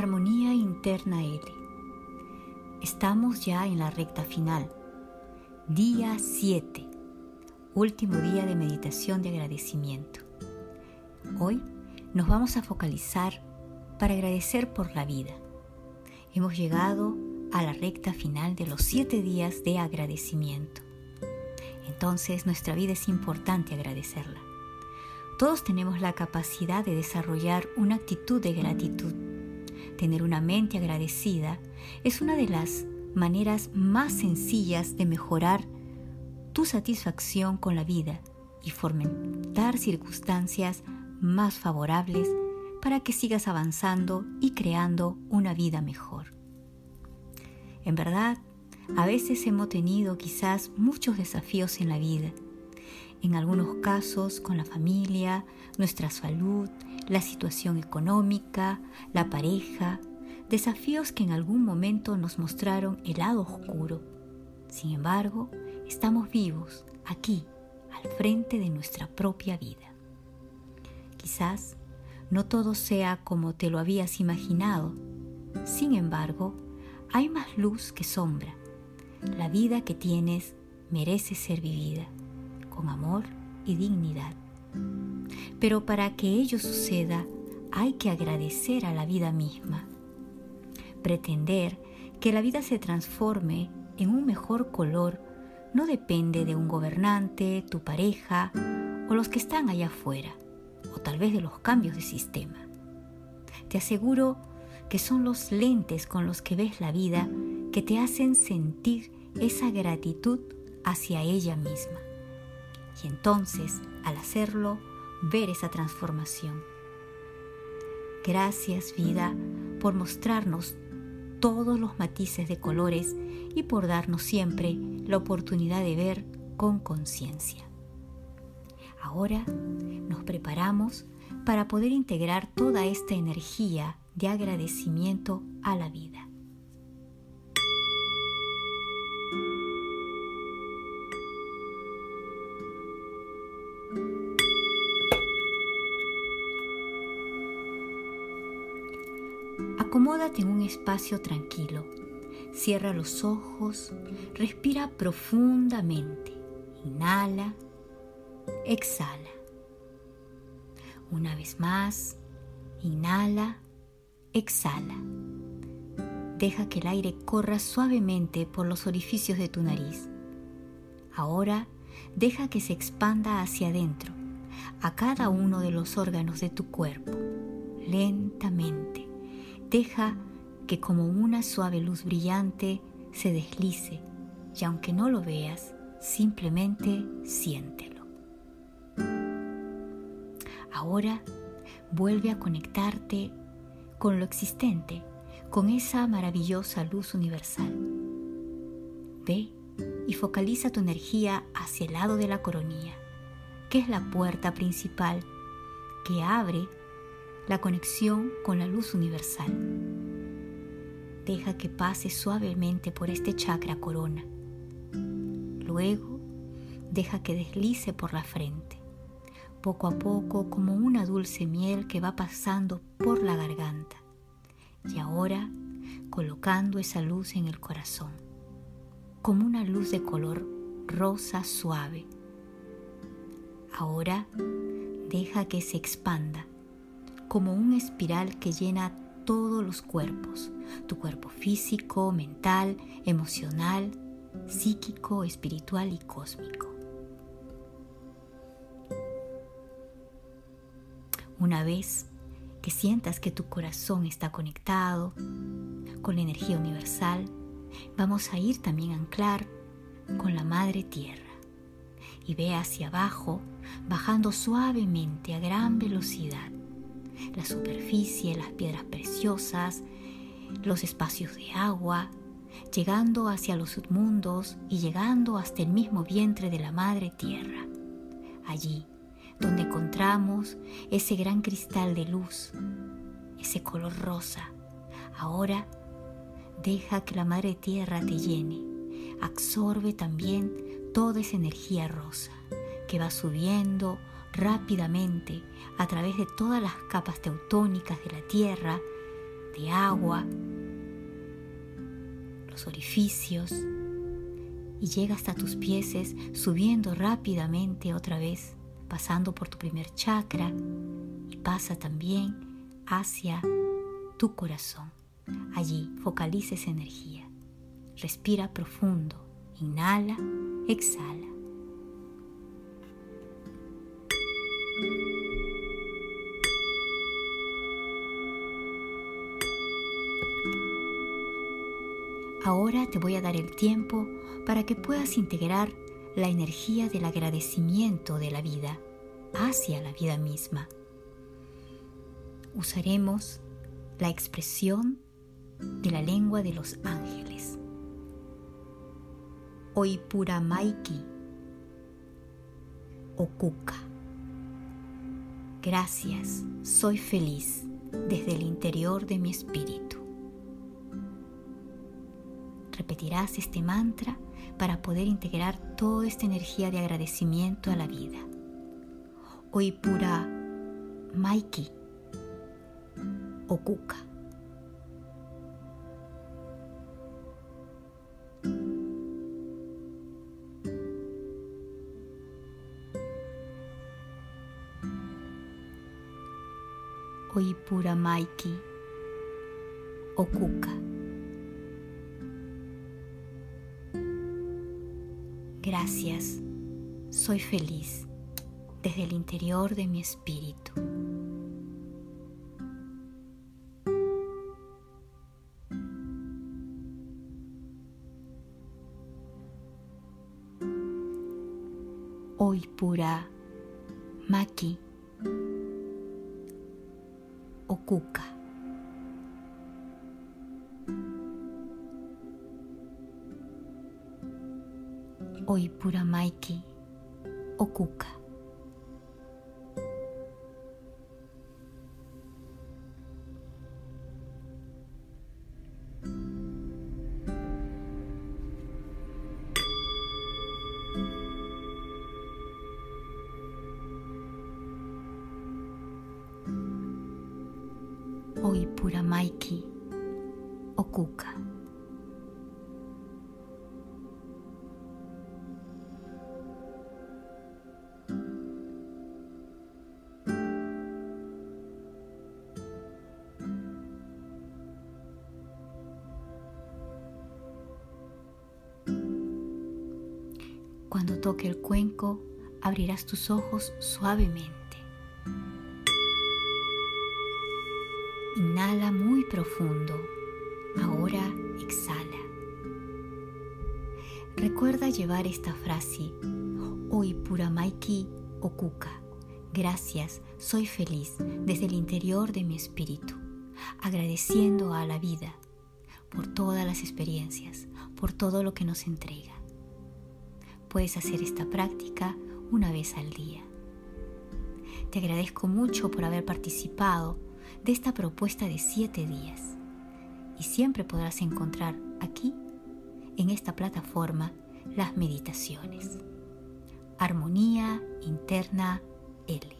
Armonía Interna L. Estamos ya en la recta final. Día 7. Último día de meditación de agradecimiento. Hoy nos vamos a focalizar para agradecer por la vida. Hemos llegado a la recta final de los 7 días de agradecimiento. Entonces nuestra vida es importante agradecerla. Todos tenemos la capacidad de desarrollar una actitud de gratitud tener una mente agradecida es una de las maneras más sencillas de mejorar tu satisfacción con la vida y fomentar circunstancias más favorables para que sigas avanzando y creando una vida mejor. En verdad, a veces hemos tenido quizás muchos desafíos en la vida, en algunos casos con la familia, nuestra salud, la situación económica, la pareja, desafíos que en algún momento nos mostraron el lado oscuro. Sin embargo, estamos vivos aquí, al frente de nuestra propia vida. Quizás no todo sea como te lo habías imaginado. Sin embargo, hay más luz que sombra. La vida que tienes merece ser vivida con amor y dignidad. Pero para que ello suceda, hay que agradecer a la vida misma. Pretender que la vida se transforme en un mejor color no depende de un gobernante, tu pareja o los que están allá afuera, o tal vez de los cambios de sistema. Te aseguro que son los lentes con los que ves la vida que te hacen sentir esa gratitud hacia ella misma. Y entonces, al hacerlo, ver esa transformación. Gracias vida por mostrarnos todos los matices de colores y por darnos siempre la oportunidad de ver con conciencia. Ahora nos preparamos para poder integrar toda esta energía de agradecimiento a la vida. Acomódate en un espacio tranquilo. Cierra los ojos, respira profundamente. Inhala, exhala. Una vez más, inhala, exhala. Deja que el aire corra suavemente por los orificios de tu nariz. Ahora, deja que se expanda hacia adentro, a cada uno de los órganos de tu cuerpo, lentamente Deja que como una suave luz brillante se deslice y aunque no lo veas, simplemente siéntelo. Ahora vuelve a conectarte con lo existente, con esa maravillosa luz universal. Ve y focaliza tu energía hacia el lado de la coronilla, que es la puerta principal que abre la conexión con la luz universal. Deja que pase suavemente por este chakra corona. Luego, deja que deslice por la frente, poco a poco como una dulce miel que va pasando por la garganta. Y ahora, colocando esa luz en el corazón, como una luz de color rosa suave. Ahora, deja que se expanda como un espiral que llena todos los cuerpos, tu cuerpo físico, mental, emocional, psíquico, espiritual y cósmico. Una vez que sientas que tu corazón está conectado con la energía universal, vamos a ir también a anclar con la Madre Tierra. Y ve hacia abajo, bajando suavemente a gran velocidad la superficie, las piedras preciosas, los espacios de agua, llegando hacia los submundos y llegando hasta el mismo vientre de la Madre Tierra. Allí, donde encontramos ese gran cristal de luz, ese color rosa, ahora deja que la Madre Tierra te llene, absorbe también toda esa energía rosa que va subiendo rápidamente a través de todas las capas teutónicas de la Tierra, de agua, los orificios y llega hasta tus pies subiendo rápidamente otra vez, pasando por tu primer chakra y pasa también hacia tu corazón. Allí focaliza esa energía. Respira profundo. Inhala, exhala. Ahora te voy a dar el tiempo para que puedas integrar la energía del agradecimiento de la vida hacia la vida misma. Usaremos la expresión de la lengua de los ángeles. Maiki Okuka. Gracias, soy feliz desde el interior de mi espíritu. Repetirás este mantra para poder integrar toda esta energía de agradecimiento a la vida. Oipura Maiki Okuka. Oipura Maiki Okuka. Gracias, soy feliz desde el interior de mi espíritu. Hoy pura Maki Okuka. Oipura Maiki Okuka. Oipura Maiki Okuka. Cuando toque el cuenco, abrirás tus ojos suavemente. Inhala muy profundo. Ahora exhala. Recuerda llevar esta frase, Hoy Puramaiki Okuka. Gracias, soy feliz desde el interior de mi espíritu, agradeciendo a la vida por todas las experiencias, por todo lo que nos entrega. Puedes hacer esta práctica una vez al día. Te agradezco mucho por haber participado de esta propuesta de siete días y siempre podrás encontrar aquí, en esta plataforma, las meditaciones. Armonía Interna L.